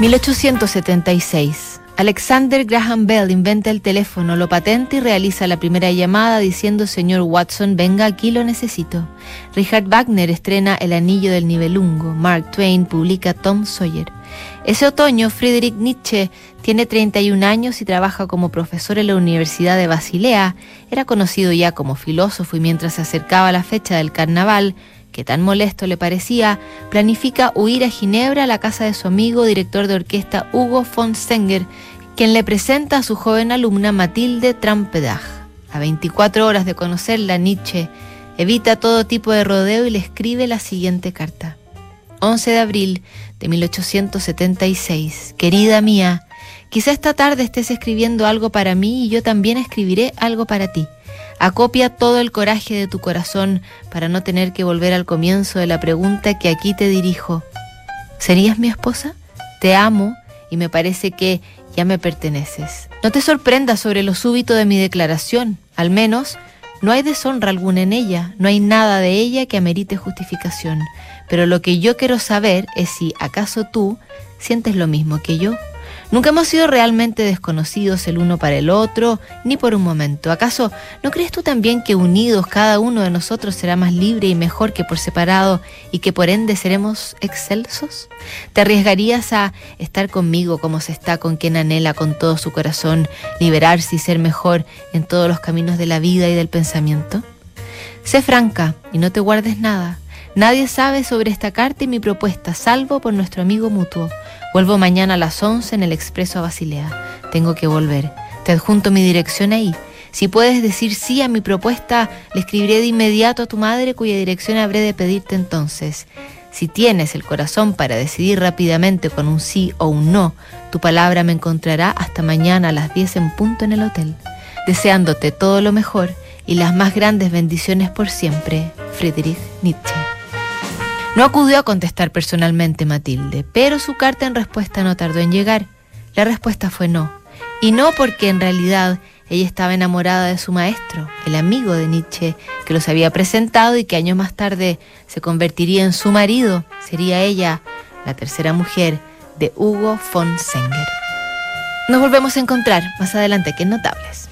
1876. Alexander Graham Bell inventa el teléfono, lo patenta y realiza la primera llamada diciendo Señor Watson, venga aquí, lo necesito. Richard Wagner estrena El Anillo del Nivelungo. Mark Twain publica Tom Sawyer. Ese otoño, Friedrich Nietzsche tiene 31 años y trabaja como profesor en la Universidad de Basilea. Era conocido ya como filósofo y mientras se acercaba la fecha del carnaval, que tan molesto le parecía, planifica huir a Ginebra a la casa de su amigo, director de orquesta Hugo von Stenger, quien le presenta a su joven alumna Matilde Trampedach. A 24 horas de conocerla, Nietzsche evita todo tipo de rodeo y le escribe la siguiente carta. 11 de abril de 1876. Querida mía, quizá esta tarde estés escribiendo algo para mí y yo también escribiré algo para ti. Acopia todo el coraje de tu corazón para no tener que volver al comienzo de la pregunta que aquí te dirijo. ¿Serías mi esposa? Te amo y me parece que ya me perteneces. No te sorprendas sobre lo súbito de mi declaración, al menos no hay deshonra alguna en ella, no hay nada de ella que amerite justificación, pero lo que yo quiero saber es si acaso tú sientes lo mismo que yo. Nunca hemos sido realmente desconocidos el uno para el otro, ni por un momento. ¿Acaso no crees tú también que unidos cada uno de nosotros será más libre y mejor que por separado y que por ende seremos excelsos? ¿Te arriesgarías a estar conmigo como se está con quien anhela con todo su corazón liberarse y ser mejor en todos los caminos de la vida y del pensamiento? Sé franca y no te guardes nada. Nadie sabe sobre esta carta y mi propuesta, salvo por nuestro amigo mutuo. Vuelvo mañana a las 11 en el expreso a Basilea. Tengo que volver. Te adjunto mi dirección ahí. Si puedes decir sí a mi propuesta, le escribiré de inmediato a tu madre cuya dirección habré de pedirte entonces. Si tienes el corazón para decidir rápidamente con un sí o un no, tu palabra me encontrará hasta mañana a las 10 en punto en el hotel. Deseándote todo lo mejor y las más grandes bendiciones por siempre, Friedrich Nietzsche. No acudió a contestar personalmente Matilde, pero su carta en respuesta no tardó en llegar. La respuesta fue no. Y no porque en realidad ella estaba enamorada de su maestro, el amigo de Nietzsche, que los había presentado y que años más tarde se convertiría en su marido. Sería ella la tercera mujer de Hugo von Senger. Nos volvemos a encontrar más adelante que en Notables.